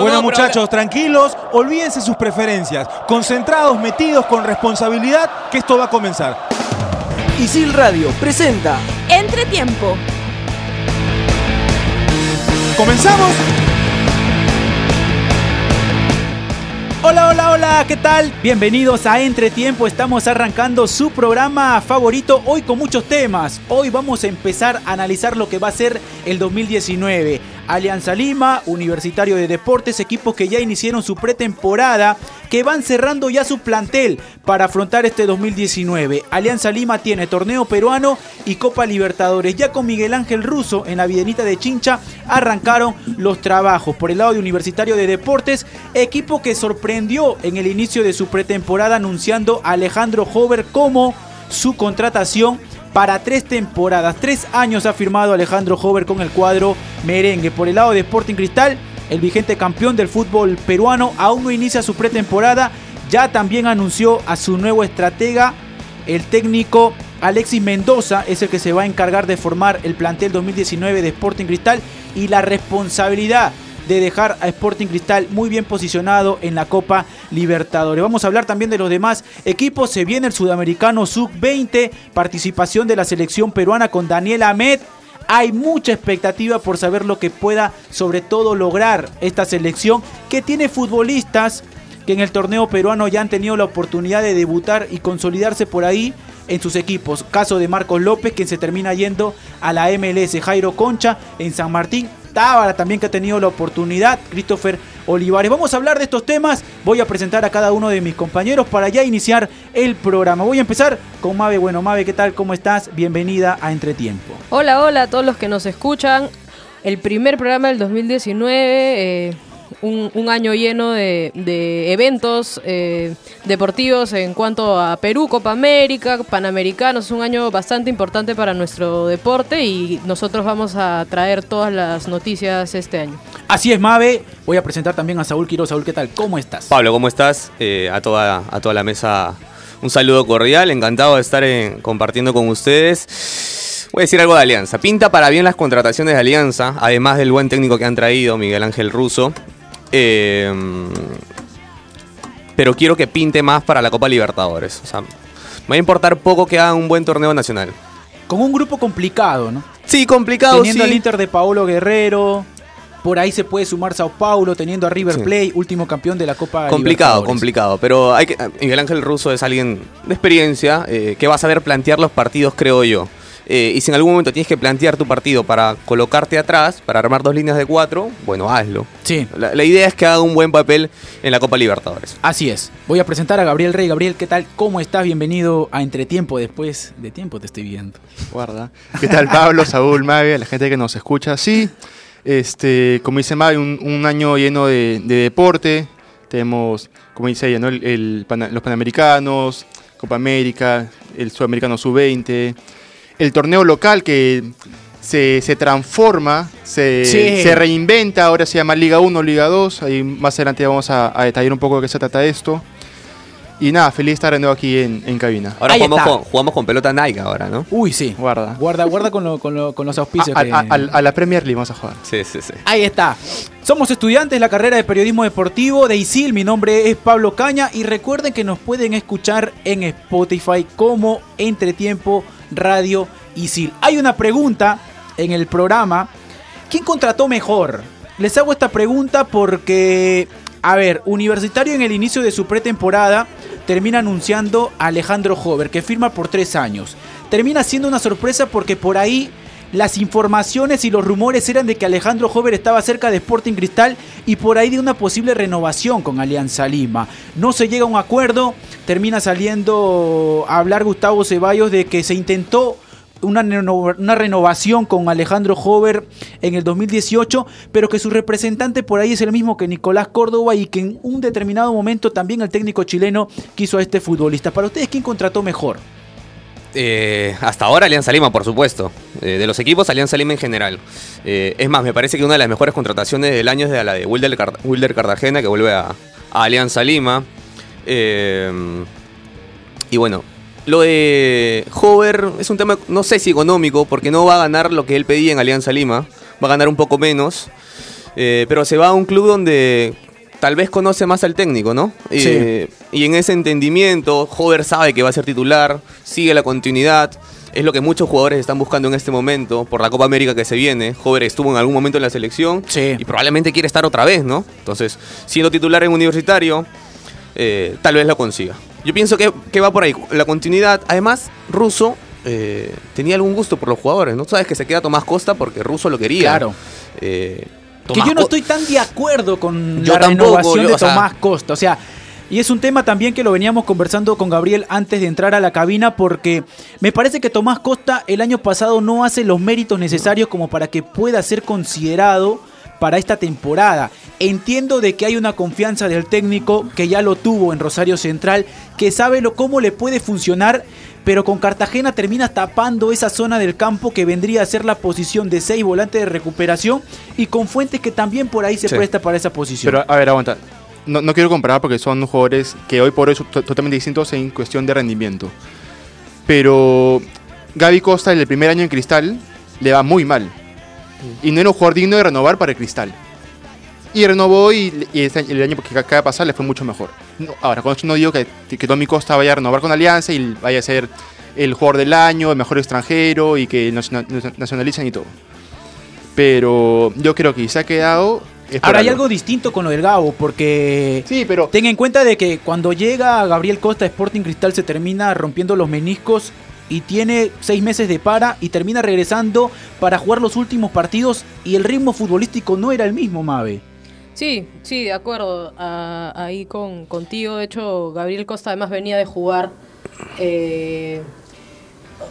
bueno, muchachos, tranquilos, olvídense sus preferencias. Concentrados, metidos, con responsabilidad, que esto va a comenzar. Isil Radio presenta Entretiempo. ¿Comenzamos? Hola, hola, hola, ¿qué tal? Bienvenidos a Entretiempo, estamos arrancando su programa favorito hoy con muchos temas. Hoy vamos a empezar a analizar lo que va a ser el 2019. Alianza Lima, Universitario de Deportes, equipos que ya iniciaron su pretemporada, que van cerrando ya su plantel para afrontar este 2019. Alianza Lima tiene torneo peruano y Copa Libertadores. Ya con Miguel Ángel Russo en la Videnita de Chincha arrancaron los trabajos. Por el lado de Universitario de Deportes, equipo que sorprendió en el inicio de su pretemporada anunciando a Alejandro Hover como su contratación para tres temporadas. Tres años ha firmado Alejandro Hover con el cuadro merengue. Por el lado de Sporting Cristal, el vigente campeón del fútbol peruano aún no inicia su pretemporada. Ya también anunció a su nuevo estratega, el técnico Alexis Mendoza, es el que se va a encargar de formar el plantel 2019 de Sporting Cristal y la responsabilidad de dejar a Sporting Cristal muy bien posicionado en la Copa Libertadores. Vamos a hablar también de los demás equipos. Se viene el sudamericano sub-20, participación de la selección peruana con Daniel Ahmed. Hay mucha expectativa por saber lo que pueda sobre todo lograr esta selección que tiene futbolistas que en el torneo peruano ya han tenido la oportunidad de debutar y consolidarse por ahí en sus equipos. Caso de Marcos López, quien se termina yendo a la MLS. Jairo Concha en San Martín. Tábara también que ha tenido la oportunidad. Christopher Olivares. Vamos a hablar de estos temas. Voy a presentar a cada uno de mis compañeros para ya iniciar el programa. Voy a empezar con Mabe. Bueno, Mabe, ¿qué tal? ¿Cómo estás? Bienvenida a Entretiempo. Hola, hola a todos los que nos escuchan. El primer programa del 2019. Eh un, un año lleno de, de eventos eh, deportivos en cuanto a Perú, Copa América, Panamericanos, un año bastante importante para nuestro deporte y nosotros vamos a traer todas las noticias este año. Así es, Mabe. Voy a presentar también a Saúl Quiroz. Saúl, ¿qué tal? ¿Cómo estás? Pablo, ¿cómo estás? Eh, a, toda, a toda la mesa un saludo cordial, encantado de estar en, compartiendo con ustedes. Voy a decir algo de Alianza. Pinta para bien las contrataciones de Alianza, además del buen técnico que han traído, Miguel Ángel Russo. Eh, pero quiero que pinte más para la Copa Libertadores. O sea, me va a importar poco que hagan un buen torneo nacional. Con un grupo complicado, ¿no? Sí, complicado. Teniendo sí. al Inter de Paolo Guerrero. Por ahí se puede sumar Sao Paulo, teniendo a River Sí. Plate, último campeón de la Copa Complicado, complicado. Pero hay que, Miguel Ángel Russo es alguien de experiencia eh, que va a saber plantear los partidos, creo yo. Eh, y si en algún momento tienes que plantear tu partido para colocarte atrás, para armar dos líneas de cuatro, bueno, hazlo. Sí, La, la idea es que haga un buen papel en la Copa Libertadores. así es. Voy a presentar a Gabriel Rey. Gabriel, ¿qué tal? ¿Cómo estás? Bienvenido a Entretiempo. Después de tiempo te estoy viendo. Guarda. ¿Qué tal Pablo, Saúl, Mabe, la gente que nos escucha? Sí, este, como dice Mabe, un, un año lleno de, de deporte. Tenemos, como dice ella, ¿no? El- el Pana- los Panamericanos, Copa América, el Sudamericano Sub-20, el torneo local que se, se transforma, se, Sí. se reinventa, ahora se llama Liga 1, Liga 2. Ahí más adelante vamos a, a detallar un poco de qué se trata esto. Y nada, feliz de estar de nuevo aquí en, en cabina. Ahora Ahí jugamos está. con, jugamos con pelota Nike ahora, ¿no? Uy, sí. Guarda. Guarda, guarda con, lo- con lo- con los auspicios. A, que- a- a- a la Premier League vamos a jugar. Sí, sí, sí. Ahí está. Somos estudiantes de la carrera de periodismo deportivo de ISIL. Mi nombre es Pablo Caña y recuerden que nos pueden escuchar en Spotify como Entretiempo Radio ISIL. Hay una pregunta en el programa. ¿Quién contrató mejor? Les hago esta pregunta porque, a ver, Universitario en el inicio de su pretemporada termina anunciando a Alejandro Hover, que firma por tres años. Termina siendo una sorpresa porque por ahí las informaciones y los rumores eran de que Alejandro Hover estaba cerca de Sporting Cristal y por ahí de una posible renovación con Alianza Lima. No se llega a un acuerdo, termina saliendo a hablar Gustavo Ceballos de que se intentó una, reno- una renovación con Alejandro Hover en el 2018, pero que su representante por ahí es el mismo que Nicolás Córdoba y que en un determinado momento también el técnico chileno quiso a este futbolista. Para ustedes, ¿quién contrató mejor? Eh, hasta ahora Alianza Lima, por supuesto. Eh, de los equipos, Alianza Lima en general. Eh, es más, me parece que una de las mejores contrataciones del año es de la de Wilder, Car- Wilder Cartagena, que vuelve a, a Alianza Lima. Eh, y bueno, lo de Hover es un tema, no sé si económico, porque no va a ganar lo que él pedía en Alianza Lima. Va a ganar un poco menos. Eh, pero se va a un club donde tal vez conoce más al técnico, ¿no? Eh, y en ese entendimiento, Hover sabe que va a ser titular, sigue la continuidad. Es lo que muchos jugadores están buscando en este momento por la Copa América que se viene. Hover estuvo en algún momento en la selección Sí. y probablemente quiere estar otra vez, ¿no? Entonces, siendo titular en universitario, eh, tal vez lo consiga. Yo pienso que, que va por ahí, la continuidad. Además, Russo eh, tenía algún gusto por los jugadores, ¿no? Sabes que se queda Tomás Costa porque Russo lo quería. Claro. Eh, Que yo no estoy tan de acuerdo con Yo la tampoco, renovación yo, de sea- Tomás Costa. O sea, y es un tema también que lo veníamos conversando con Gabriel antes de entrar a la cabina porque me parece que Tomás Costa el año pasado no hace los méritos necesarios como para que pueda ser considerado para esta temporada. Entiendo de que hay una confianza del técnico que ya lo tuvo en Rosario Central, que sabe lo, cómo le puede funcionar, pero con Cartagena termina tapando esa zona del campo que vendría a ser la posición de 6 volante de recuperación y con Fuentes que también por ahí se Sí. presta para esa posición. Pero a ver, aguanta. No, no quiero comparar porque son jugadores que hoy por hoy son to- totalmente distintos en cuestión de rendimiento. Pero Gaby Costa en el primer año en Cristal le va muy mal. Y no era un jugador digno de renovar para el Cristal. Y renovó y, y este el año que acaba de pasar le fue mucho mejor. No, ahora, con esto no digo que, que Tommy Costa vaya a renovar con Alianza y vaya a ser el jugador del año, el mejor extranjero y que naciona- nacionalicen y todo. Pero yo creo que se ha quedado... Ahora hay algo distinto con lo del Gabo porque Sí, pero ten en cuenta de que cuando llega Gabriel Costa Sporting Cristal se termina rompiendo los meniscos y tiene seis meses de para y termina regresando para jugar los últimos partidos y el ritmo futbolístico no era el mismo, Mave. Sí, sí, de acuerdo. ah, ahí con, contigo. De hecho, Gabriel Costa además venía de jugar. eh,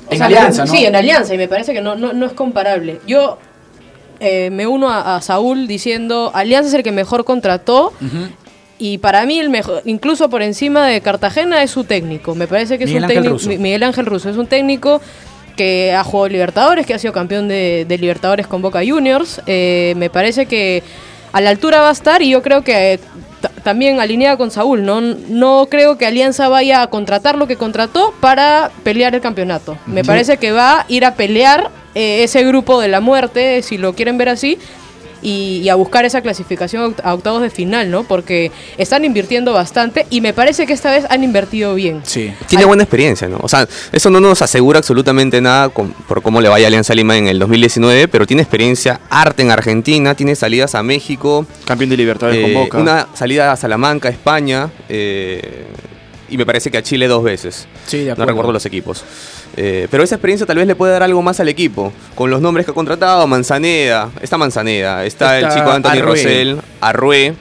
En sea, Alianza. Sí, en Alianza, y me parece que no, no, no es comparable. Yo eh, me uno a, a Saúl diciendo: Alianza es el que mejor contrató. Y para mí, el mejor, incluso por encima de Cartagena, es su técnico. Me parece que es Miguel un Ángel técnico. Miguel Ángel Russo es un técnico que ha jugado Libertadores, que ha sido campeón de, de Libertadores con Boca Juniors. Eh, me parece que a la altura va a estar y yo creo que eh, ta- también alineada con Saúl. ¿no? no creo que Alianza vaya a contratar lo que contrató para pelear el campeonato. Me parece que va a ir a pelear eh, ese grupo de la muerte, si lo quieren ver así. Y, y a buscar esa clasificación a octavos de final, ¿no? Porque están invirtiendo bastante y me parece que esta vez han invertido bien. Sí. Tiene buena experiencia, ¿no? O sea, eso no nos asegura absolutamente nada con- por cómo le vaya a Alianza Lima en el 2019, pero tiene experiencia, arte en Argentina, tiene salidas a México, campeón de Libertadores eh, con Boca. una salida a Salamanca, España, eh, y me parece que a Chile dos veces. Sí, de No recuerdo los equipos. Eh, pero esa experiencia tal vez le puede dar algo más al equipo. Con los nombres que ha contratado, Manzaneda, está Manzaneda, está, Está el chico Anthony Arrué. Rosell, Arrué.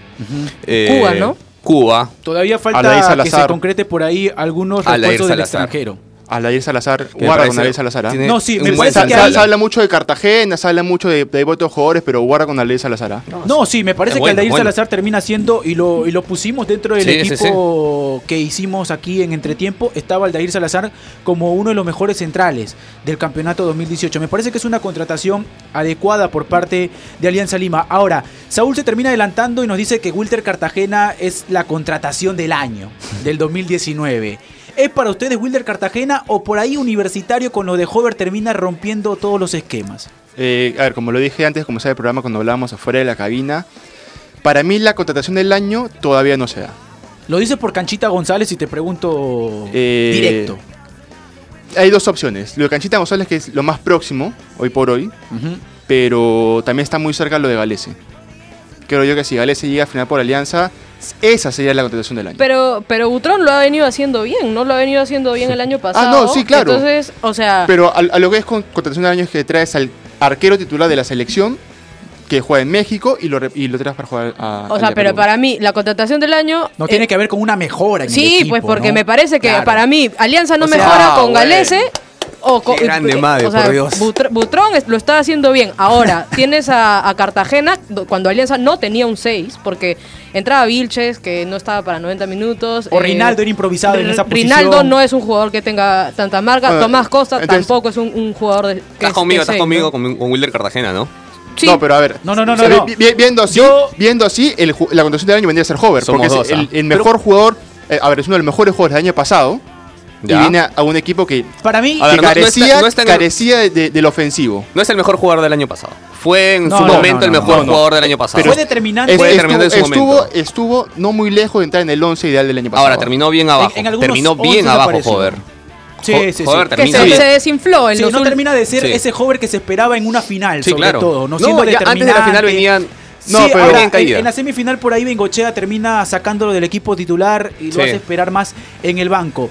eh, Cuba, ¿no? Cuba. Todavía falta que se concrete por ahí algunos refuerzos del extranjero. Alair Salazar, Que guarda con Alair Salazar. ¿ah? tiene No, sí, me un parece que se- ahí- se habla mucho de Cartagena, se habla mucho de, de otros jugadores, pero guarda con Alair Salazar. ¿ah? No, sí, me parece Es bueno, que Aldair bueno. Salazar termina siendo, y lo, y lo pusimos dentro del Sí, sí, equipo que hicimos aquí en Entretiempo, estaba Aldair Salazar como uno de los mejores centrales del campeonato 2018. Me parece que es una contratación adecuada por parte de Alianza Lima. Ahora, Saúl se termina adelantando y nos dice que Wilter Cartagena es la contratación del año, del 2019. ¿Es para ustedes Wilder Cartagena o por ahí Universitario con lo de Hover termina rompiendo todos los esquemas? Eh, a ver, como lo dije antes, como sabe el programa cuando hablábamos afuera de la cabina, para mí la contratación del año todavía no se da. Lo dices por Canchita González y te pregunto Eh, directo. Hay dos opciones. Lo de Canchita González, que es lo más próximo, hoy por hoy, pero también está muy cerca lo de Galese. Creo yo que si Galese llega a final por Alianza, esa sería la contratación del año. Pero, pero Butrón lo ha venido haciendo bien, ¿no? Lo ha venido haciendo bien el año pasado. Ah, no, sí, claro. Entonces, o sea, Pero a, a lo que es con contratación del año es que traes al arquero titular de la selección que juega en México y lo, y lo traes para jugar a. o sea, pero Perú. para mí, la contratación del año. No eh, tiene que ver con una mejora en el Sí, equipo, pues porque ¿no? me parece que Claro. para mí Alianza no O sea, mejora ah, con bueno. O Qué grande eh, madre, o sea, por Dios. Butr- Butrón es- lo está haciendo bien. Ahora, tienes a, a Cartagena do- cuando Alianza no tenía un 6 porque entraba Vilches que no estaba para 90 minutos. O Rinaldo era improvisado en esa posición. Rinaldo no es un jugador que tenga tanta marca. Bueno, Tomás Costa entonces- tampoco es un, un jugador de que Estás es- conmigo, estás seis, conmigo ¿no? con, con Wilder Cartagena, ¿no? Sí, No, pero a ver. No, no, no, o sea, no, no. vi- vi- Viendo así, Yo- viendo así el la contratación del año vendría a ser Hover. Somos porque dos, es el, ah. el mejor jugador. eh, a ver, es uno de los mejores jugadores del año pasado. Ya. Y viene a, a un equipo que, Para mí, A ver, que no- no está- carecía, no está en el- carecía de- de- del ofensivo. No es el mejor jugador del año pasado. fue en No, su no, momento no, el mejor no, no. jugador del año pasado. Fue determinante. Fue Estuvo- determinante en su estuvo, momento. estuvo no muy lejos de entrar en el 11 ideal del año pasado. Ahora terminó bien abajo. en terminó 11 bien abajo, apareció. joder. Sí, sí, sí. joder, Que se, se desinfló en Sí, los no termina de ser Sí. ese hover que se esperaba en una final, Sí, sobre claro. todo. No, No, siendo ya antes de la final venían. No, sí, pero- ahora, en, caída. en la semifinal por ahí Bengochea termina sacándolo del equipo titular y lo Sí. hace esperar más en el banco.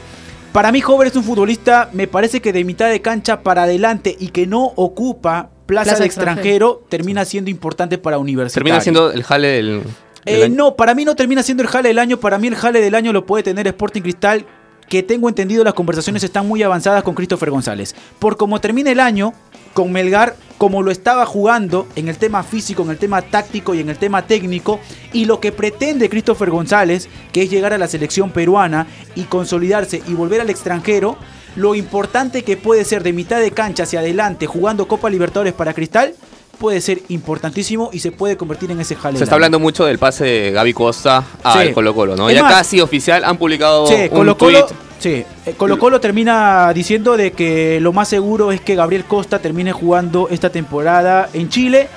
Para mí, Hover es un futbolista, me parece que de mitad de cancha para adelante y que no ocupa plaza, Plaza de extranjero. extranjero, termina siendo importante para Universitario. Termina siendo el jale del. Eh, no, para mí no termina siendo el jale del año. Para mí el jale del año lo puede tener Sporting Cristal. Que tengo entendido las conversaciones están muy avanzadas con Christopher González. Por como termina el año, con Melgar, como lo estaba jugando en el tema físico, en el tema táctico y en el tema técnico, y lo que pretende Christopher González, que es llegar a la selección peruana y consolidarse y volver al extranjero, lo importante que puede ser de mitad de cancha hacia adelante jugando Copa Libertadores para Cristal, puede ser importantísimo y se puede convertir en ese jale. Se está hablando mucho del pase de Gaby Costa al Sí. Colo Colo, ¿no? Es ya más- casi oficial han publicado Sí, un Colo Colo, tweet. sí, eh, Colo Colo termina diciendo de que lo más seguro es que Gabriel Costa termine jugando esta temporada en Chile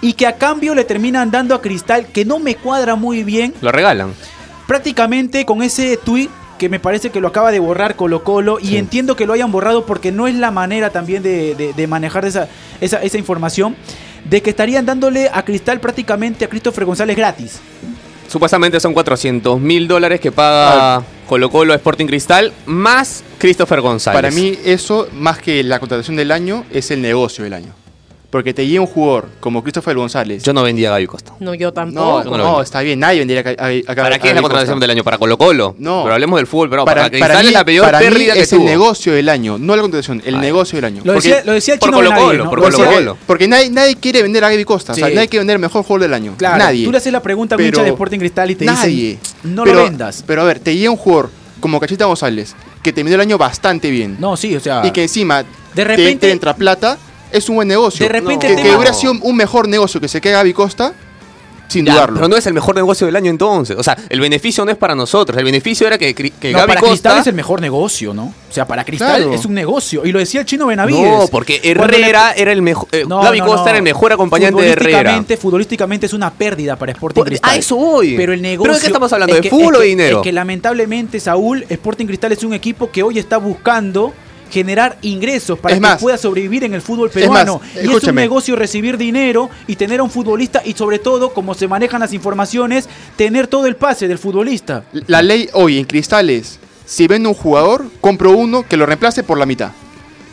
y que a cambio le terminan dando a Cristal, que no me cuadra muy bien, Lo regalan. prácticamente con ese tweet que me parece que lo acaba de borrar Colo Colo y entiendo que lo hayan borrado porque no es la manera también de, de- de manejar esa, esa, esa información, de que estarían dándole a Cristal prácticamente a Christopher González gratis. Supuestamente son 400 mil dólares que paga Colo Colo a Sporting Cristal más Christopher González. Para mí eso, más que la contratación del año, es el negocio del año. Porque te llega un jugador como Christopher González. Yo no vendía a Gaby Costa. No, yo no, tampoco. no no, vendo. está bien, nadie vendría a- acá- ¿Para a qué es la contratación del año? ¿Para Colo Colo? No. Pero hablemos del fútbol, pero para, Para, mí, es la peor para mí pérdida que es tuvo. el negocio del año, no la contratación, el Ay. negocio del año. Lo Porque- decía, lo decía el por Colo Colo, ¿no? por Lo Colo Colo. Porque nadie, nadie quiere vender a Gaby Costa. O sea, Sí. nadie quiere vender el mejor jugador del año. Claro, nadie. tú le haces la pregunta a de Sporting Cristal y te nadie. dicen, no pero, lo vendas. Pero a ver, te llega un jugador como Cachita González, que terminó el año bastante bien. No, sí, o sea, Y que encima de te- repente- te, entra plata, es un buen negocio. De repente que, que hubiera sido un mejor negocio que se quede Gaby Costa, sin Ya, dudarlo. pero no es el mejor negocio del año entonces. O sea, el beneficio no es para nosotros. El beneficio era que, que no, Gaby para Costa. Cristal es el mejor negocio, ¿no? O sea, para Cristal Claro. es un negocio. Y lo decía el chino Benavides. No, porque Herrera le- era el mejor. eh, No, Gaby no, Costa no. era el mejor acompañante de Herrera. Futbolísticamente- Futbolísticamente es una pérdida para Sporting Por- Cristal. a eso voy. Pero el negocio. ¿Pero de qué estamos hablando? es ¿De que- fútbol es o que- dinero? Es que lamentablemente, Saúl, Sporting Cristal es un equipo que hoy está buscando generar ingresos para Es que más, pueda sobrevivir en el fútbol es peruano. más, y es un negocio recibir dinero y tener a un futbolista y sobre todo, como se manejan las informaciones, tener todo el pase del futbolista. La ley hoy en cristales, si vende un jugador, compro uno que lo reemplace por la mitad.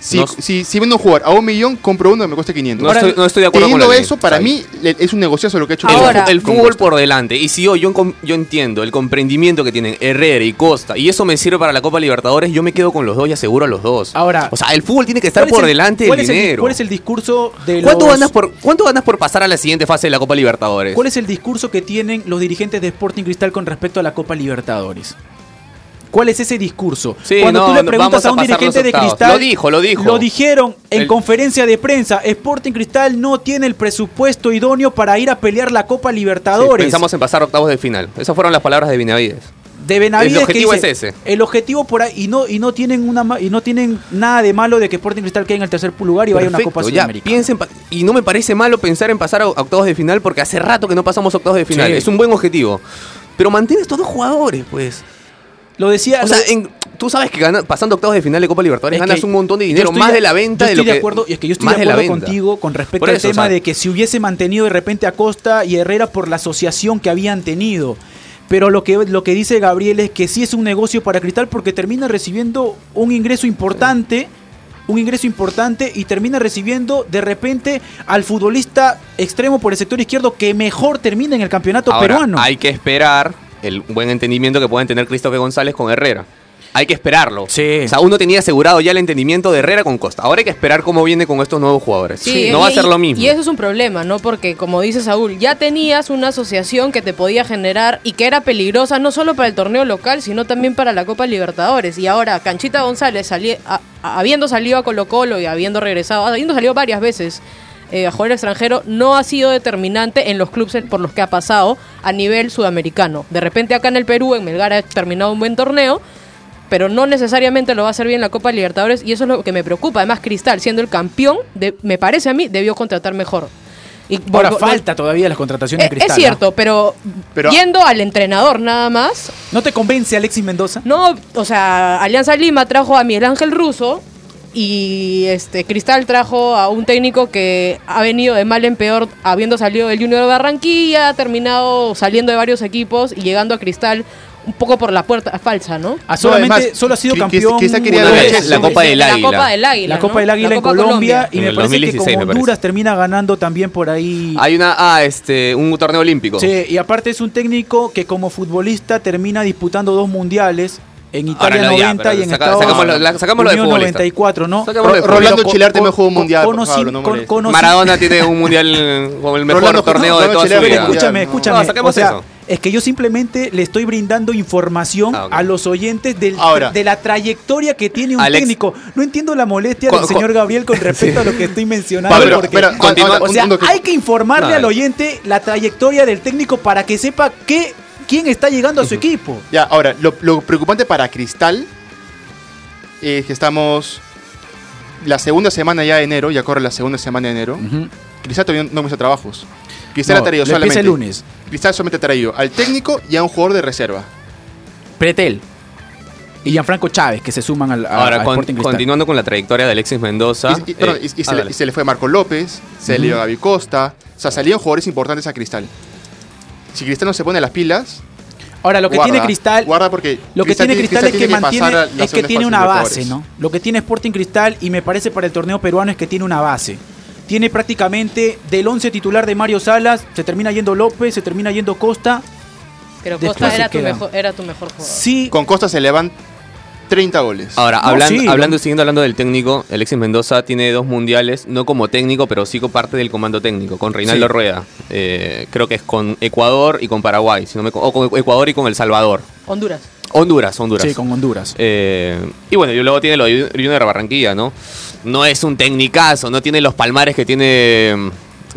Si, No- si, si vendo un jugador a un millón, compro uno que me cueste 500. No, Ahora, estoy, no estoy de acuerdo con eso, para mí es un negociazo lo que ha hecho El, Ahora- fútbol por delante. Y si yo, yo, entiendo el comprendimiento que tienen Herrera y Costa, y eso me sirve para la Copa Libertadores, yo me quedo con los dos y aseguro a los dos. Ahora- o sea, el fútbol tiene que estar ¿Cuál es por el- delante cuál del es el dinero. ¿Cuál es el discurso de ¿Cuánto, los- ganas por, ¿Cuánto ganas por pasar a la siguiente fase de la Copa Libertadores? ¿Cuál es el discurso que tienen los dirigentes de Sporting Cristal con respecto a la Copa Libertadores? ¿Cuál es ese discurso? Sí, Cuando no, tú le preguntas a un dirigente de. Cristal, Lo dijo, lo dijo. Lo dijeron en El- conferencia de prensa. Sporting Cristal no tiene el presupuesto idóneo para ir a pelear la Copa Sí, Libertadores. pensamos en pasar octavos de final. Esas fueron las palabras de Benavides. de Benavides El objetivo que dice, es ese. El objetivo por ahí y no y no tienen una y no tienen nada de malo de que Sporting Cristal quede en el tercer lugar y vaya a una Copa ya, Sudamericana. piensen y no me parece malo pensar en pasar a octavos de final porque hace rato que no pasamos octavos de final. Sí. Es un buen objetivo. Pero mantén estos dos jugadores, pues. Lo decía O sea, en- tú sabes que gana- pasando octavos de final de Copa Libertadores Es ganas un montón de dinero, estoy más de- la venta yo de lo estoy de que acuerdo, y es que yo estoy de la acuerdo contigo con respecto al o tema sea, de que si hubiese mantenido de repente a Costa y Herrera por la asociación que habían tenido. Pero lo que, lo que dice Gabriel es que sí es un negocio para Cristal porque termina recibiendo un ingreso importante. Un ingreso importante y termina recibiendo de repente al futbolista extremo por el sector izquierdo que mejor termina en el campeonato Ahora, peruano. hay que esperar el buen entendimiento que pueden tener Cristóbal González con Herrera. Hay que esperarlo. Sí. O sea, uno tenía asegurado ya el entendimiento de Herrera con Costa. Ahora hay que esperar cómo viene con estos nuevos jugadores. Sí, no va a ser lo mismo. Y eso es un problema, ¿no? Porque, como dice Saúl, ya tenías una asociación que te podía generar y que era peligrosa no solo para el torneo local, sino también para la Copa Libertadores. Y ahora, Canchita González, sali- a- habiendo salido a Colo Colo y habiendo regresado, habiendo salido varias veces eh, a jugar extranjero, no ha sido determinante en los clubes por los que ha pasado a nivel sudamericano. De repente acá en el Perú, en Melgar, ha terminado un buen torneo, pero no necesariamente lo va a hacer bien la Copa Libertadores y eso es lo que me preocupa. Además, Cristal, siendo el campeón, de- me parece a mí, debió contratar mejor. Y Ahora falta todavía las contrataciones Eh, de Cristal. es ¿no? cierto, pero, Pero- yendo al entrenador nada más, ¿No te convence Alexis Mendoza? no, o sea, Alianza Lima trajo a Miguel Ángel Russo y este Cristal trajo a un técnico que ha venido de mal en peor, habiendo salido del Junior de Barranquilla, ha terminado saliendo de varios equipos y llegando a Cristal un poco por la puerta falsa, ¿no? Ah, solamente, además, solo ha sido campeón. Cristal quería una dar vez. la- la Copa del La Águila. Copa del Águila. La Copa ¿no? del Águila La en Colombia, y En me parece 2016 que con. Honduras termina ganando también por ahí. Hay una, ah, este, un torneo olímpico. Sí, y aparte es un técnico que como futbolista termina disputando dos mundiales en Italia no, ya, 90 y pero en saca- Estados la- futbolista. 94, ¿no? De. Rolando Pero Chilarte me jugó un con- mundial, por conocí- favor, no con- Maradona tiene un mundial como el mejor Rolando- torneo de toda su vida. Escúchame, escúchame. No, saquemos o sea, eso. es que yo simplemente le estoy brindando información Ah, a los oyentes del- Ahora. de la trayectoria que tiene un Alex- técnico. No entiendo la molestia del señor Gabriel con respecto a lo que estoy mencionando. Pablo, porque- un- o sea, hay que informarle al oyente la trayectoria del técnico para que sepa qué, quién está llegando a su equipo. Ya, ahora, lo, lo preocupante para Cristal es que estamos la segunda semana ya de enero, ya corre la segunda semana de enero. Cristal todavía no hizo trabajos. Cristal No, ha traído empieza solamente. el lunes. Cristal solamente ha traído al técnico y a un jugador de reserva. Pretel. Y Gianfranco Chávez, que se suman al, a- Ahora, a con- Sporting Cristal. continuando con la trayectoria de Alexis Mendoza. Y, y- perdón, eh, y- y se, le, se le fue Marco López, se le dio Gaby Costa. O sea, salían jugadores importantes a Cristal. Si Cristal no se pone las pilas, Ahora, lo que guarda, tiene Cristal. Guarda porque. Lo que tiene Cristal, es que tiene mantiene, es que tiene una base. ¿no? Lo que tiene Sporting Cristal y me parece para el torneo peruano es que tiene una base. Tiene prácticamente del 11 titular de Mario Salas, se termina yendo López, se termina yendo Costa. Pero Costa era tu, mejor, era tu mejor jugador. Sí, Con Costa se le van 30 goles. Ahora, No, hablando, sí, hablando lo- siguiendo hablando del técnico, Alexis Mendoza tiene dos mundiales, no como técnico, pero sí como parte del comando técnico, con Reinaldo Sí. Rueda. Eh, creo que es con Ecuador y con Paraguay, si no me, o con Ecuador y con El Salvador. Honduras. Honduras, Honduras. sí, con Honduras. Eh, y bueno, y luego tiene lo de Junior Barranquilla, ¿no? No es un tecnicazo, no tiene los palmares que tiene mm,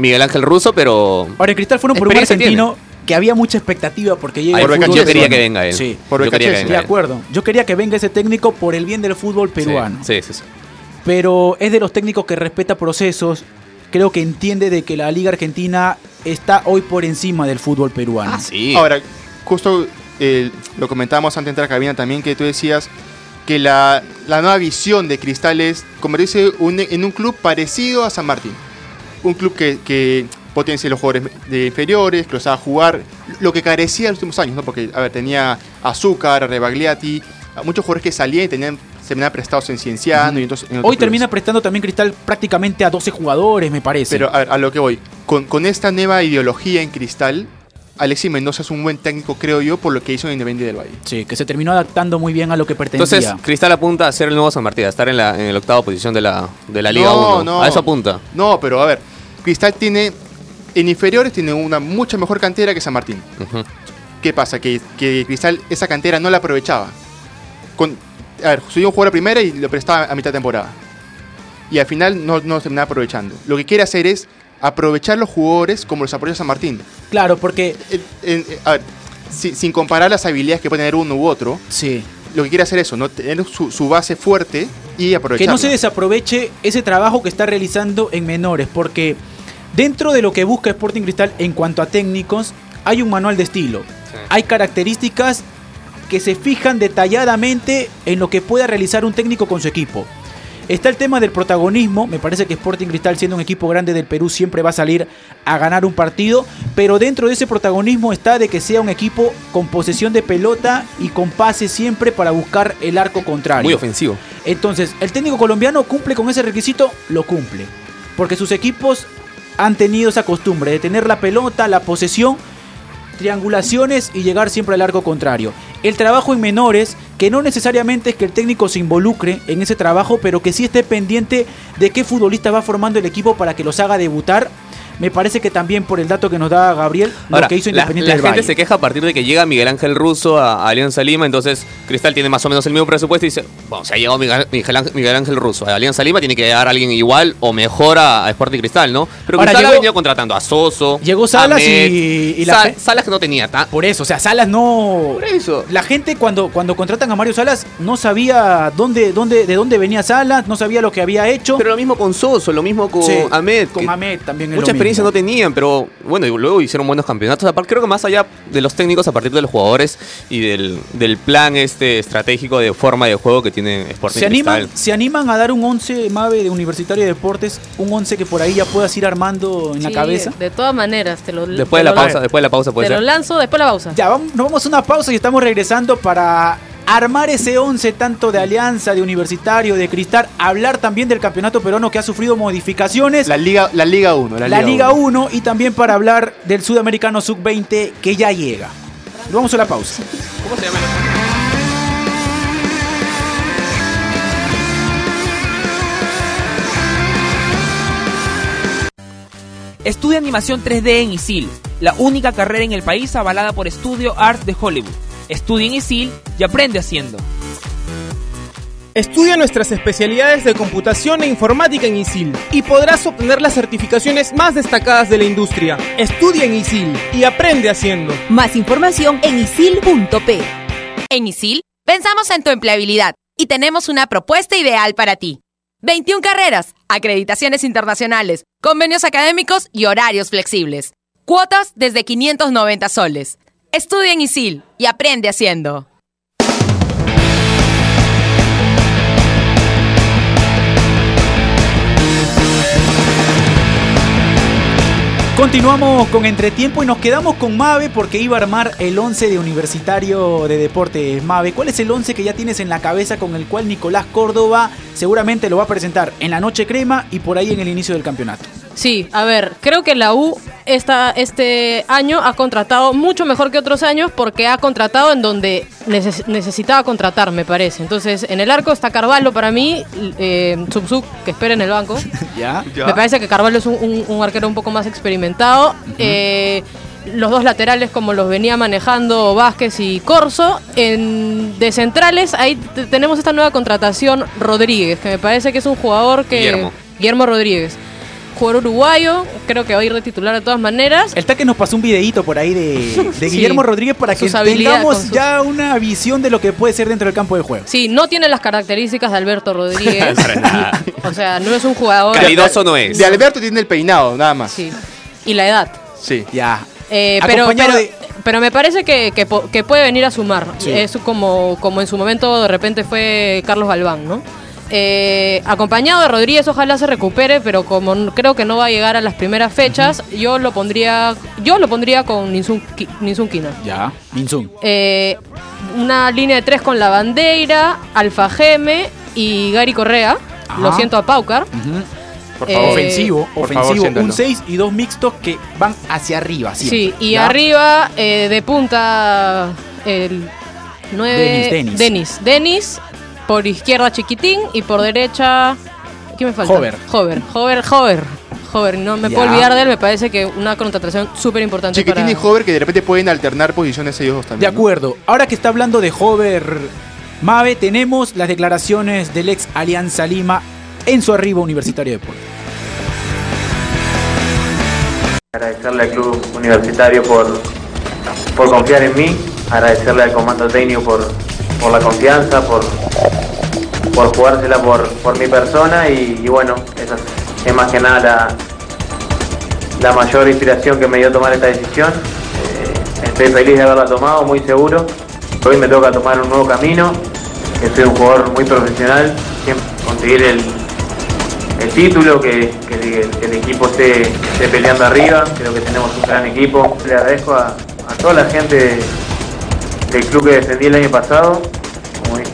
Miguel Ángel Russo, pero Ahora, en Cristal fueron por un argentino que había mucha expectativa porque llega el fútbol yo quería peruano. que venga él. Sí, Por yo quería que de venga él. acuerdo. Yo quería que venga ese técnico por el bien del fútbol peruano. Sí, sí, sí. pero es de los técnicos que respeta procesos. Creo que entiende de que la Liga Argentina está hoy por encima del fútbol peruano. Ah, sí. Ahora, justo eh, lo comentábamos antes de entrar a cabina también, que tú decías que la, la nueva visión de Cristal es convertirse un- en un club parecido a San Martín. Un club que, que potencie los jugadores de inferiores, que los haga jugar lo que carecía en los últimos años, ¿no? Porque, a ver, tenía Azúcar, Rebagliati, muchos jugadores que salían y tenían, se venían prestados en Cienciano y entonces, en Hoy termina clubes. prestando también Cristal prácticamente a 12 jugadores, me parece. Pero a, ver, a lo que voy, con, con esta nueva ideología en Cristal, Alexis Mendoza es un buen técnico, creo yo, por lo que hizo en Independiente del Valle. sí, que se terminó adaptando muy bien a lo que pretendía. Entonces, Cristal apunta a ser el nuevo San Martín, a estar en la, en la octava posición de la, de la Liga No, 1. no. A eso apunta. No, pero a ver, Cristal tiene, en inferiores tiene una mucha mejor cantera que San Martín. ¿Qué pasa? Que, que Cristal esa cantera no la aprovechaba. Con, a ver, subió un jugador a primera y lo prestaba a mitad de temporada. Y al final no, no se terminaba aprovechando. Lo que quiere hacer es aprovechar los jugadores como los aprovecha San Martín. claro, porque En- en- a ver, si- sin comparar las habilidades que puede tener uno u otro, sí, lo que quiere hacer es eso, ¿no? Tener su, su base fuerte y que aprovecharla. no se desaproveche ese trabajo que está realizando en menores, porque dentro de lo que busca Sporting Cristal en cuanto a técnicos, hay un manual de estilo. Hay características que se fijan detalladamente en lo que pueda realizar un técnico con su equipo. Está el tema del protagonismo, me parece que Sporting Cristal siendo un equipo grande del Perú siempre va a salir a ganar un partido, pero dentro de ese protagonismo está de que sea un equipo con posesión de pelota y con pase siempre para buscar el arco contrario. Muy ofensivo. Entonces, el técnico colombiano cumple con ese requisito, lo cumple. Porque sus equipos han tenido esa costumbre de tener la pelota, la posesión, triangulaciones y llegar siempre al arco contrario. El trabajo en menores, que no necesariamente es que el técnico se involucre en ese trabajo, pero que sí esté pendiente de qué futbolista va formando el equipo para que los haga debutar. Me parece que también por el dato que nos da Gabriel, Ahora, lo que hizo la, Independiente la del gente Valle. se queja a partir de que llega Miguel Ángel Russo a, a Alianza Lima, entonces Cristal tiene más o menos el mismo presupuesto y dice, bueno, si ha llegado Miguel, Miguel Ángel- Miguel Ángel Russo a Alianza Lima, tiene que llegar alguien igual o mejor a, a Sporting Cristal, ¿no? Pero Ahora, Cristal ha llegó- venido contratando a Soso, Llegó Salas Met, y- y la Sa- fe- Salas que no tenía tan... Por eso, o sea, Salas no... Por eso. La gente cuando, cuando contratan a Mario Salas no sabía dónde, dónde, de dónde venía Salas, no sabía lo que había hecho. Pero lo mismo con Soso, lo mismo con Sí, Ahmed. con Ahmed también es Mucha lo mismo. Experiencia no tenían, pero bueno, y luego hicieron buenos campeonatos. Aparte, creo que más allá de los técnicos, a partir de los jugadores y del, del plan este estratégico de forma de juego que tiene Sporting ¿Se animan, Cristal. ¿Se animan a dar un 11, Mave, de Universitario de Deportes? Un 11 que por ahí ya puedas ir armando en la cabeza. De todas maneras, te lo Después te de la lo- pausa, después de la pausa puede Te lo lanzo después de la pausa. Ya, vamos, nos vamos a una pausa y estamos regresando para armar ese 11 tanto de Alianza, de Universitario, de Cristal, hablar también del campeonato peruano que ha sufrido modificaciones. La Liga, la Liga 1. La, la Liga 1 y también para hablar del Sudamericano Sub-20 que ya llega. Vamos a la pausa. ¿Cómo se llama? Estudia animación 3D en ISIL, la única carrera en el país avalada por Studio Arts de Hollywood. Estudia en ISIL y aprende haciendo. Estudia nuestras especialidades de computación e informática en ISIL y podrás obtener las certificaciones más destacadas de la industria. Estudia en ISIL y aprende haciendo. Más información en isil.p. En ISIL, pensamos en tu empleabilidad y tenemos una propuesta ideal para ti. 21 carreras, acreditaciones internacionales, convenios académicos y horarios flexibles. Cuotas desde 590 soles. Estudia en ISIL y aprende haciendo. Continuamos con Entretiempo y nos quedamos con Mave porque iba a armar el 11 de Universitario de Deportes. Mave, ¿cuál es el 11 que ya tienes en la cabeza con el cual Nicolás Córdoba seguramente lo va a presentar en la noche crema y por ahí en el inicio del campeonato? Sí, a ver, creo que la U esta, este año ha contratado mucho mejor que otros años porque ha contratado en donde neces- necesitaba contratar, me parece. Entonces, en el arco está Carvalho para mí, eh, Subsub, que espera en el banco. ¿Ya? Me parece que Carvalho es un, un- un arquero un poco más experimentado. Eh, los dos laterales como los venía manejando Vázquez y Corso. En, de centrales, ahí tenemos esta nueva contratación Rodríguez, que me parece que es un jugador que... Guillermo. Guillermo Rodríguez. Jugador uruguayo, creo que va a ir de titular de todas maneras. El Taque nos pasó un videito por ahí de, de Sí. Guillermo Rodríguez para que tengamos sus- ya una visión de lo que puede ser dentro del campo de juego. Sí, no tiene las características de Alberto Rodríguez. Para nada. o sea, no es un jugador... Calidoso no es. De Alberto tiene el peinado, nada más. Sí. Y la edad. Sí. Ya. Eh, pero, pero, de- pero me parece que, que po- que puede venir a sumar. Sí. Es como, como en su momento de repente fue Carlos Galván, ¿no? Eh, acompañado de Rodríguez, ojalá se recupere, pero como creo que no va a llegar a las primeras fechas, yo lo pondría, yo lo pondría con Ninsun, Ki- Ninsun Quina. Ya. Minsun. Eh, una línea de tres con la bandera, Alfa Geme y Gary Correa. Ajá. Lo siento a Paucar. Por Eh, favor. ofensivo, por favor, ofensivo, siéntalo. un 6 y dos mixtos que van hacia arriba. siempre, Sí, y ¿ya? arriba eh, de punta el 9 Denis, Denis. Denis. Denis, por izquierda Chiquitín y por derecha ¿Qué me falta? Hover. Hover, Hover, Hover. Hover, no me Ya. puedo olvidar de él, me parece que una contratación súper importante Chiquitín para y Hover que de repente pueden alternar posiciones ellos dos De también. ¿no? acuerdo. Ahora que está hablando de Hover Mave, tenemos las declaraciones del ex Alianza Lima en su arribo Universitario de Deportes. Agradecerle al club universitario por, por confiar en mí, agradecerle al comando técnico por, por la confianza, por, por jugársela por, por mi persona y, bueno, esa es más que nada la, mayor inspiración que me dio tomar esta decisión. Eh, estoy feliz de haberla tomado, muy seguro. Hoy me toca tomar un nuevo camino, que soy un jugador muy profesional, siempre conseguir el, el título, que, el equipo esté, peleando arriba, creo que tenemos un gran equipo. Le agradezco a, toda la gente del club que defendí el año pasado,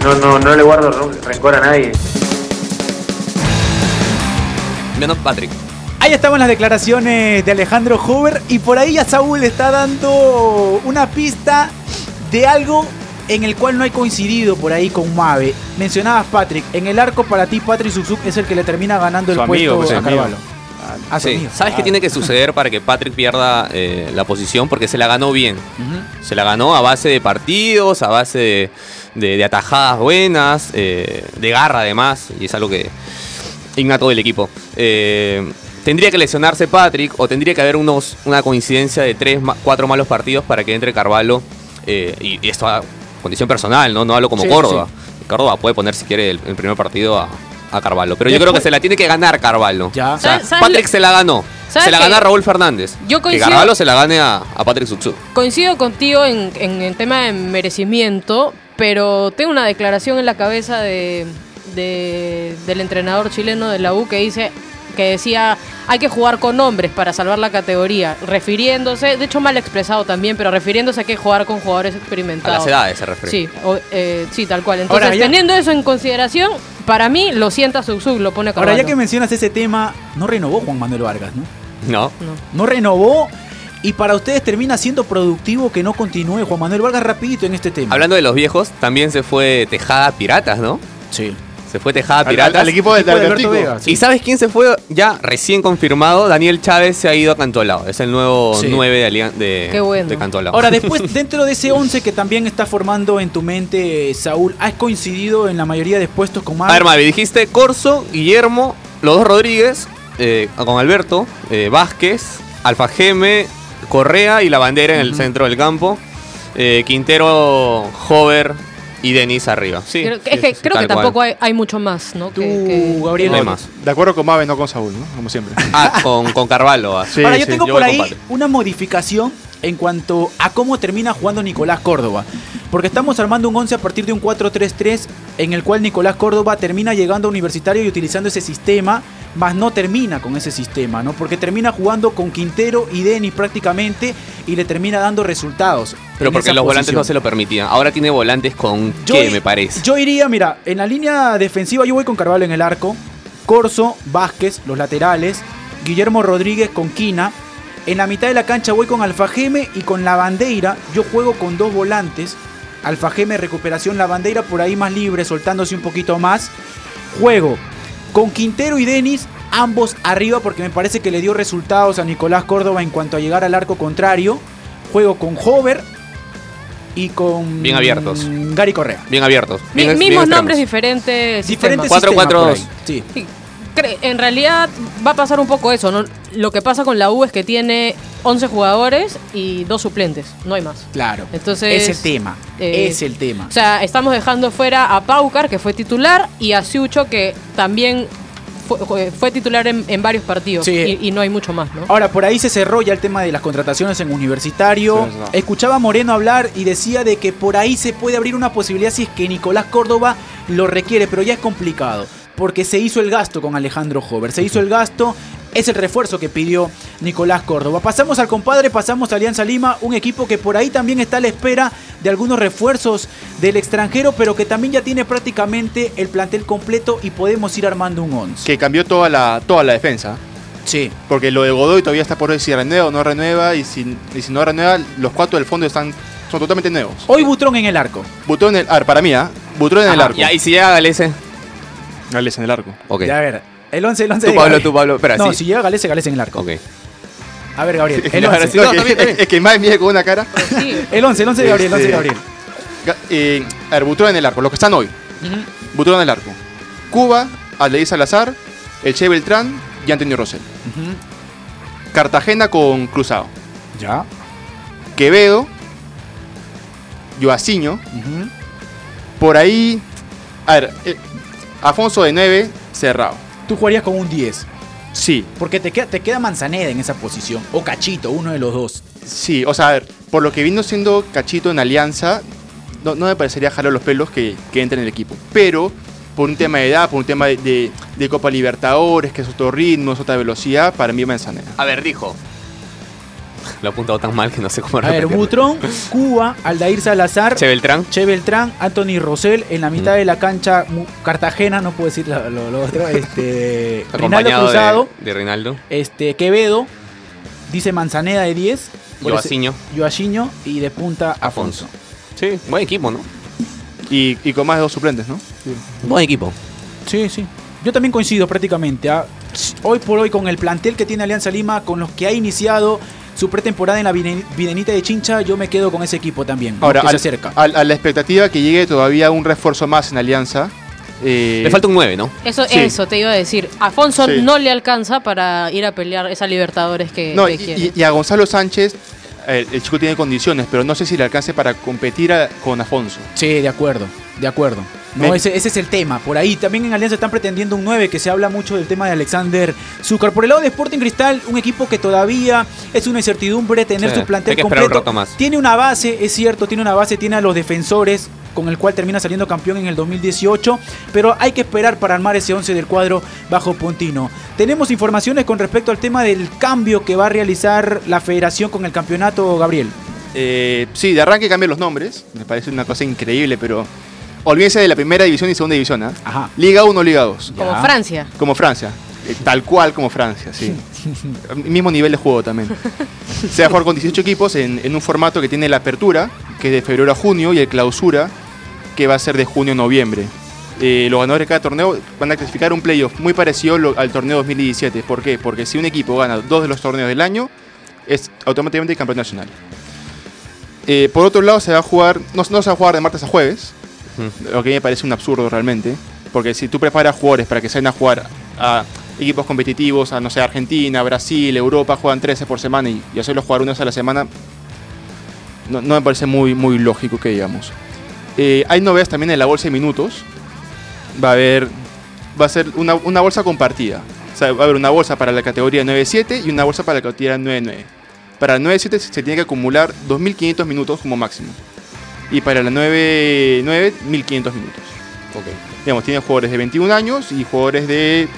no, no, no le guardo rencor a nadie. Menos Patrick. Ahí estaban las declaraciones de Alejandro Hover y por ahí ya Saúl está dando una pista de algo en el cual no hay coincidido por ahí con Mave. Mencionabas Patrick, en el arco para ti Patrick Susuk es el que le termina ganando Su el amigo, puesto pues, a amigo. Carvalho. Ah, Sí. ¿Sabes qué tiene que suceder para que Patrick pierda eh, la posición? Porque se la ganó bien. Se la ganó a base de partidos, a base de, de- de atajadas buenas, eh, de garra además, y es algo que innato del equipo. Eh, tendría que lesionarse Patrick o tendría que haber unos, una coincidencia de tres, ma- cuatro malos partidos para que entre Carvalho. y, esto a condición personal, ¿no? No hablo como Sí, Córdoba. Córdoba puede poner si quiere el, el primer partido a, a Carvalho. Pero yo creo que se la tiene que ganar Carvalho. Ya. O sea, ¿Sabes- sabes Patrick se la ganó. ¿Sabes Se la gana Raúl Fernández. Yo Que coincido- Carvalho se la gane a, a Patrick Sutsu. Coincido contigo en, en el tema de merecimiento, pero tengo una declaración en la cabeza de, de- del entrenador chileno de la U que dice que decía hay que jugar con hombres para salvar la categoría, refiriéndose, de hecho mal expresado también, pero refiriéndose a que jugar con jugadores A experimentados. las edades se refiere. Sí, o- eh, sí, tal cual. Entonces, Ahora, ya- teniendo eso en consideración, para mí lo sienta Subsub, lo pone a Ahora, ya Carvalho. que mencionas ese tema, no renovó Juan Manuel Vargas, ¿no? No. No renovó y para ustedes termina siendo productivo que no continúe Juan Manuel Vargas rapidito en este tema. Hablando de los viejos, también se fue Tejada Piratas, ¿no? Sí. Se fue Tejada Al- Piratas. al- al equipo de. Alberto Vega, sí. ¿Y sabes quién se fue ya recién confirmado? Daniel Chávez se ha ido a Cantolao. Es el nuevo Sí. 9 de, Alian- de, Qué bueno. de Cantolao. Ahora, después, dentro de ese 11 que también está formando en tu mente, Saúl, ¿has coincidido en la mayoría de puestos con A ver, Mavi? Mavi, dijiste Corso, Guillermo, los dos Rodríguez, eh, con Alberto, eh, Vázquez, Alfa Geme, Correa y la bandera en el centro del campo. Eh, Quintero, Hover y Denis arriba. Sí, Creo, sí, es que sí, creo que tampoco hay, hay mucho más, ¿no? Tú, Que- que- Gabriel. No hay más. De acuerdo con Mabe, no con Saúl, ¿no? Como siempre. Ah, con, con Carvalho. Sí, Ahora, yo sí. tengo yo por ahí una modificación en cuanto a cómo termina jugando Nicolás Córdoba. Porque estamos armando un 11 a partir de un 4-3-3 en el cual Nicolás Córdoba termina llegando a Universitario y utilizando ese sistema, más no termina con ese sistema, ¿no? Porque termina jugando con Quintero y Denis prácticamente y le termina dando resultados. Pero porque los volantes no se lo permitían. Ahora tiene volantes con Yo qué, me parece. Yo iría, mira, en la línea defensiva yo voy con Carvalho en el arco, Corso, Vázquez, los laterales, Guillermo Rodríguez con Quina. En la mitad de la cancha voy con Alfajeme y con la bandera. Yo juego con dos volantes. Alfajeme, recuperación, la bandera por ahí más libre, soltándose un poquito más. Juego con Quintero y Denis, ambos arriba porque me parece que le dio resultados a Nicolás Córdoba en cuanto a llegar al arco contrario. Juego con Hover y con Bien abiertos. Gary Correa. Bien abiertos. Bien- mismos nombres, diferentes Diferentes sistemas. 4-4-2. sistemas por ahí. Sí. En realidad va a pasar un poco eso, ¿no? Lo que pasa con la U es que tiene 11 jugadores y dos suplentes, no hay más. Claro. Entonces, es el tema. eh, es el tema. O sea, estamos dejando fuera a Paucar, que fue titular, y a Siucho, que también fue, fue titular en, en varios partidos. Sí. Y, y no hay mucho más, ¿no? Ahora, por ahí se cerró ya el tema de las contrataciones en universitario. Sí, es verdad. Escuchaba a Moreno hablar y decía de que por ahí se puede abrir una posibilidad si es que Nicolás Córdoba lo requiere, pero ya es complicado. Porque se hizo el gasto con Alejandro Hover. Se hizo el gasto. Es el refuerzo que pidió Nicolás Córdoba. Pasamos al compadre, pasamos a Alianza Lima, un equipo que por ahí también está a la espera de algunos refuerzos del extranjero, pero que también ya tiene prácticamente el plantel completo y podemos ir armando un 11. Que cambió toda la, toda la defensa. Sí. Porque lo de Godoy todavía está por ver si renueva o no renueva. Y si, y si no renueva, los cuatro del fondo están, son totalmente nuevos. Hoy Butrón en el arco. Butrón en el. A ver, para mí, ¿ah? Butrón en el arco. Ya, y si llega Galese. Gales en el arco. Ok. Ya, a ver, el 11, el 11 Tú, de Pablo, Gabriel. tú, Pablo. Espera, No, sí. si llega Galese, Galese en el arco. Ok. A ver, Gabriel, el No, 11. que- No, también, también. Es que más mide con una cara. Sí. El 11, el 11 de Gabriel, el 11 de Este, Gabriel. Ga- eh, a ver, Butrón en el arco. Los que están hoy. Butrón en el arco. Cuba, Aldeir Salazar, el Che Beltrán y Antonio Rosell. Cartagena con Cruzado. Ya. Quevedo, Joaciño. Ujú. Por ahí. A ver, eh, Afonso de 9, cerrado. Tú jugarías con un 10. Sí, Porque te queda, te queda Manzaneda en esa posición. O Cachito, uno de los dos. sí. O sea, a ver, por lo que vino siendo Cachito en Alianza, no, no me parecería jalar los pelos que, que entre en el equipo. Pero, por un tema de edad, por un tema de, de- de Copa Libertadores, que es otro ritmo, es otra velocidad, para mí Manzaneda. A ver, dijo. Lo he apuntado tan mal que no sé cómo A ver. Butrón, Cuba, Aldair Salazar, Che Beltrán. Che Beltrán, Anthony Rosell, en la mitad Mm. de la cancha Mu- Cartagena, no puedo decir lo, lo- lo otro, este, Rinaldo Acompañado Cruzado, de, de Rinaldo. este, Quevedo, dice Manzaneda de 10, por ese- Joaciño. Joaciño y de punta Afonso. Sí, buen equipo, ¿no? Y, y con más de dos suplentes, ¿no? Buen equipo. Sí, sí. Yo también coincido prácticamente. ¿ah? Hoy por hoy, con el plantel que tiene Alianza Lima, con los que ha iniciado su pretemporada en la Viden- Videnita de Chincha, yo me quedo con ese equipo también. ¿no? Ahora, se acerca. al- a la expectativa que llegue todavía un refuerzo más en Alianza. eh, Le falta un 9, ¿no? Eso, Sí. eso te iba a decir. Afonso Sí. no le alcanza para ir a pelear esa Libertadores que, No, que y, quiere. y- y a Gonzalo Sánchez, el chico tiene condiciones, pero no sé si le alcance para competir a- con Afonso. Sí, de acuerdo, de acuerdo. No, Me- ese, ese es el tema. Por ahí también en Alianza están pretendiendo un 9 que se habla mucho del tema de Alexander Zúcar. Por el lado de Sporting Cristal, un equipo que todavía es una incertidumbre tener Sí, su plantel hay que esperar un completo. rato más. Tiene una base, es cierto, tiene una base, tiene a los defensores con el cual termina saliendo campeón en el 2018, pero hay que esperar para armar ese 11 del cuadro bajo Pontino. Tenemos informaciones con respecto al tema del cambio que va a realizar la federación con el campeonato, Gabriel. Eh, sí, de arranque cambian los nombres. Me parece una cosa increíble, pero olvídense de la primera división y segunda división. ¿ah? Ajá. Liga 1, Liga 2. Como Francia. Como Francia. Eh, tal cual como Francia, sí. Mismo nivel de juego también. Se va a jugar con 18 equipos en, en un formato que tiene la apertura, que es de febrero a junio, y el clausura, que va a ser de junio a noviembre. Eh, los ganadores de cada torneo van a clasificar un playoff muy parecido lo- al torneo 2017. ¿Por qué? Porque si un equipo gana dos de los torneos del año, es automáticamente campeón nacional. Eh, por otro lado, se va a jugar, no, no se va a jugar de martes a jueves, lo que me parece un absurdo realmente, porque si tú preparas jugadores para que se vayan a jugar a equipos competitivos, a no sé, Argentina, Brasil, Europa, juegan 13 por semana y, y hacerlos jugar una vez a la semana, no, no me parece muy, muy lógico que digamos. Eh, hay novedades también en la bolsa de minutos, va a haber, va a ser una, una bolsa compartida, o sea, va a haber una bolsa para la categoría 9-7 y una bolsa para la categoría 9-9. Para la 9-7 se tiene que acumular 2.500 minutos como máximo. Y para la 9-9, 1.500 minutos. Digamos, tiene jugadores de 21 años y jugadores de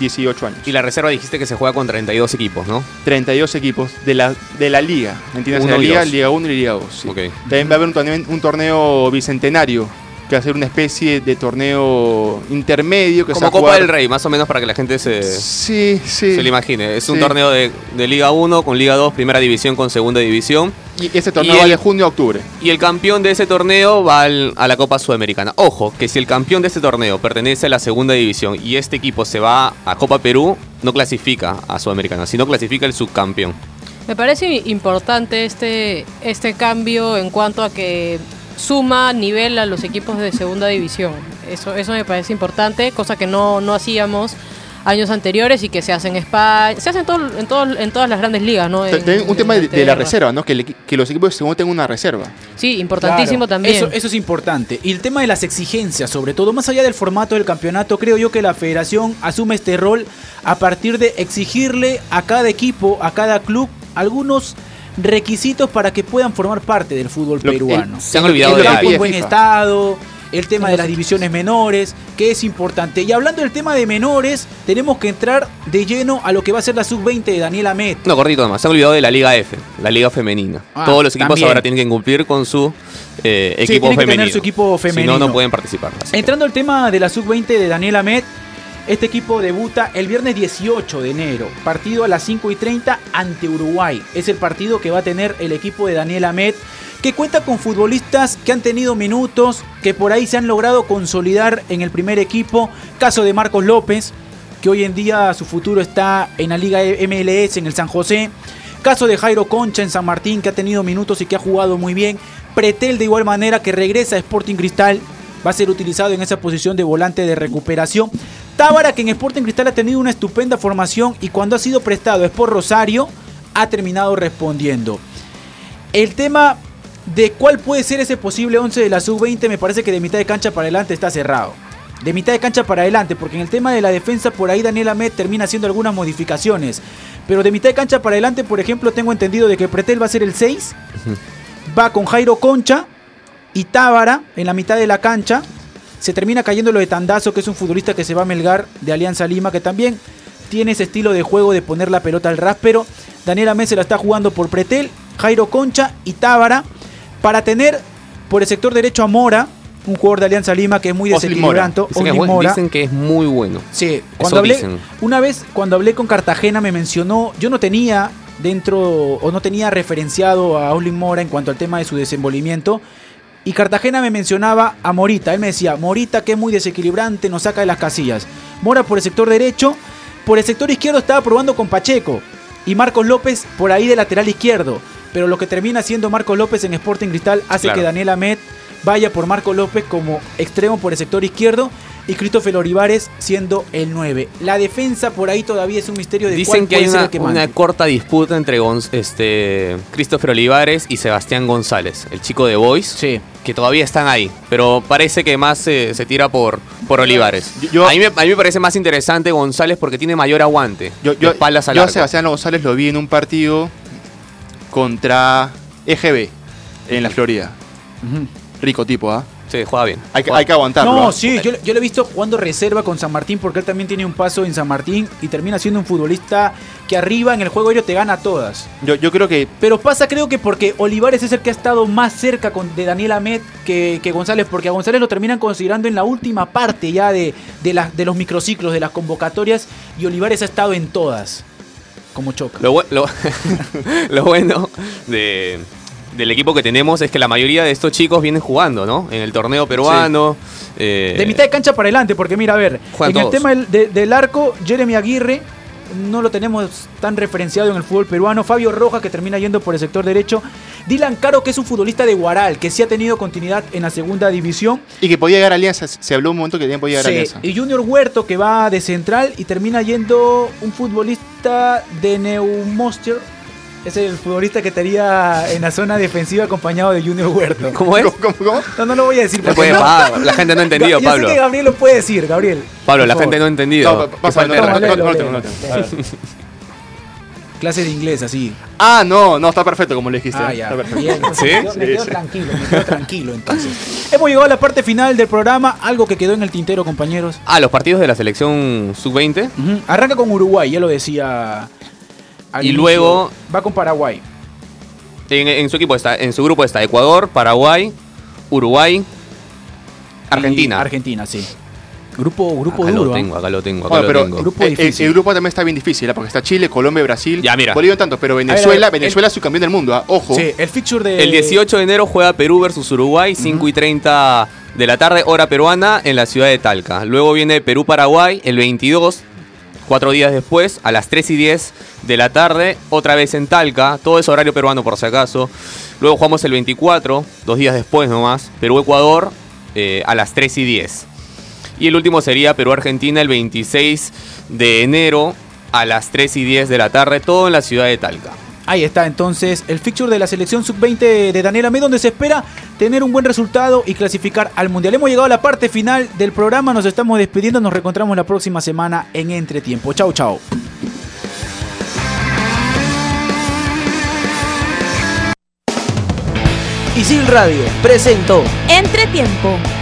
18 años. Y la reserva dijiste que se juega con 32 equipos, ¿no? 32 equipos de la, de la liga. ¿Me entiendes? Uno la liga. Liga 1 y Liga 2. sí. Ok. También va a haber un torneo, un torneo bicentenario, que va a ser una especie de torneo intermedio. Que se va Como Copa jugar- del Rey, más o menos para que la gente se, Sí, sí. se lo imagine. Es un torneo de, de Liga 1 con Liga 2, Primera División con Segunda División. Y ese torneo Y va el- de junio a octubre. Y el campeón de ese torneo va al- a la Copa Sudamericana. Ojo, que si el campeón de este torneo pertenece a la segunda división y este equipo se va a Copa Perú, no clasifica a Sudamericana, sino clasifica el subcampeón. Me parece importante este, este cambio en cuanto a que suma nivel a los equipos de segunda división. Eso, eso me parece importante, cosa que no, no hacíamos años anteriores y que se hace en España, se hace en, todo- en, todo- en todas las grandes ligas, ¿no? En- un en- tema de, de la reserva, ¿no? Que, el equi- que los equipos de segundo tengan una reserva. Sí, importantísimo Claro, también. Eso, eso es importante. Y el tema de las exigencias, sobre todo, más allá del formato del campeonato, creo yo que la federación asume este rol a partir de exigirle a cada equipo, a cada club, algunos requisitos para que puedan formar parte del fútbol Lo- peruano. el- Se han olvidado el de campo en buen FIFA. estado, el tema de las divisiones menores, que es importante. Y hablando del tema de menores, tenemos que entrar de lleno a lo que va a ser la sub-20 de Daniel Amet. No, cortito nomás. Se han olvidado de la Liga F, la Liga Femenina. Ah, Todos los equipos también. ahora tienen que cumplir con su eh, Sí, equipo tienen que tener femenino. su equipo Si femenino. no, no pueden participar. Así que- Entrando al tema de la sub-20 de Daniel Amet, este equipo debuta el viernes 18 de enero, partido a las 5 y 30 ante Uruguay. Es el partido que va a tener el equipo de Daniel Amet, que cuenta con futbolistas que han tenido minutos, que por ahí se han logrado consolidar en el primer equipo. Caso de Marcos López, que hoy en día su futuro está en la Liga MLS en el San José. Caso de Jairo Concha en San Martín, que ha tenido minutos y que ha jugado muy bien. Pretel de igual manera que regresa a Sporting Cristal. Va a ser utilizado en esa posición de volante de recuperación. Tábara, que en Sporting Cristal ha tenido una estupenda formación y cuando ha sido prestado es por Rosario, ha terminado respondiendo. El tema de cuál puede ser ese posible 11 de la sub-20 me parece que de mitad de cancha para adelante está cerrado. De mitad de cancha para adelante, porque en el tema de la defensa por ahí Daniel Amet termina haciendo algunas modificaciones. Pero de mitad de cancha para adelante, por ejemplo, tengo entendido de que Pretel va a ser el 6, va con Jairo Concha y Tábara en la mitad de la cancha. Se termina cayendo lo de Tandazo, que es un futbolista que se va a Melgar de Alianza Lima, que también tiene ese estilo de juego de poner la pelota al ras, pero Daniel Amés se la está jugando por Pretel, Jairo Concha y Tábara para tener por el sector derecho a Mora, un jugador de Alianza Lima que es muy desequilibrante. Dicen que, Mora. dicen que es muy bueno. Sí, cuando hablé, dicen. una vez cuando hablé con Cartagena me mencionó, yo no tenía dentro o no tenía referenciado a Oslin Mora en cuanto al tema de su desenvolvimiento. Y Cartagena me mencionaba a Morita. Él me decía, Morita que es muy desequilibrante, nos saca de las casillas. Mora por el sector derecho, por el sector izquierdo estaba probando con Pacheco. Y Marcos López por ahí de lateral izquierdo. Pero lo que termina siendo Marcos López en Sporting Cristal hace Claro. que Daniel Amet vaya por Marco López como extremo por el sector izquierdo y Christopher Olivares siendo el 9. La defensa por ahí todavía es un misterio de Dicen cuál que hay una, el que una mande. corta disputa entre Gonz- este, Christopher Olivares y Sebastián González, el chico de Boys, Sí. que todavía están ahí, pero parece que más se- se tira por, por Olivares. Yo- yo- a, mí me, a mí me parece más interesante González porque tiene mayor aguante. Yo, de yo, espaldas al yo a. Sebastián González lo vi en un partido contra EGB en la Florida. Rico tipo, ¿ah? Sí, juega bien. Hay, que- hay que aguantarlo. No, ¿ah? sí, yo, yo lo he visto jugando reserva con San Martín porque él también tiene un paso en San Martín y termina siendo un futbolista que arriba en el juego aéreo te gana todas. Yo, yo creo que Pero pasa creo que porque Olivares es el que ha estado más cerca con- de Daniel Ahmed que, que González, porque a González lo terminan considerando en la última parte ya de, de, las- de los microciclos, de las convocatorias, y Olivares ha estado en todas, como choca. Lo- lo bueno de, del equipo que tenemos es que la mayoría de estos chicos vienen jugando, ¿no? En el torneo peruano. eh, De mitad de cancha para adelante, porque mira, a ver, Juegan en el tema del, de- del arco, Jeremy Aguirre no lo tenemos tan referenciado en el fútbol peruano. Fabio Rojas, que termina yendo por el sector derecho. Dylan Caro, que es un futbolista de Guaral, que sí ha tenido continuidad en la segunda división. Y que podía llegar a Alianza. Se habló un momento que también podía llegar a Alianza. y Junior Huerto, que va de central y termina yendo un futbolista de Neumoster. Es el futbolista que estaría en la zona defensiva acompañado de Junior Huerto. ¿Cómo es? ¿Cómo, cómo? No, no lo voy a decir. No porque puede, no- Pablo, la gente no ha entendido, Yo Pablo. sé que Gabriel lo puede decir, Gabriel. Pablo, la gente no ha entendido. Clase de inglés, así. Ah, no, no, está perfecto como le dijiste. Ah, ya. Está perfecto. Bien, ¿Sí? Me quedo, me quedo sí. tranquilo, me quedo tranquilo entonces. Hemos llegado a la parte final del programa, algo que quedó en el tintero, compañeros. Ah, los partidos de la selección sub-20. Ujú. Arranca con Uruguay, ya lo decía. Al Y inicio. luego- Va con Paraguay. En, en su equipo está, en su grupo está Ecuador, Paraguay, Uruguay, Argentina. Y Argentina, sí. Grupo, grupo acá duro. lo ¿ah? tengo, acá lo tengo, acá Bueno, lo pero tengo. Grupo el, el- difícil. el grupo también está bien difícil, ¿ah? porque está Chile, Colombia, Brasil. Ya, mira. Bolivia no tanto, pero a Venezuela, ver, Venezuela es su campeón del mundo, ¿ah? ojo. Sí, el fixture de. El 18 de enero juega Perú versus Uruguay, 5 y 30 de la tarde, hora peruana, en la ciudad de Talca. Luego viene Perú-Paraguay el 22, cuatro días después, a las 3 y 10 de la tarde, otra vez en Talca. Todo es horario peruano por si acaso. Luego jugamos el 24, dos días después nomás, Perú-Ecuador eh, a las 3 y 10. Y el último sería Perú-Argentina el 26 de enero a las 3 y 10 de la tarde, todo en la ciudad de Talca. Ahí está entonces el fixture de la selección sub-20 de Daniel Amé, donde se espera tener un buen resultado y clasificar al Mundial. Hemos llegado a la parte final del programa, nos estamos despidiendo, nos reencontramos la próxima semana en Entretiempo. Chau, chau. Isil Radio presentó Entretiempo.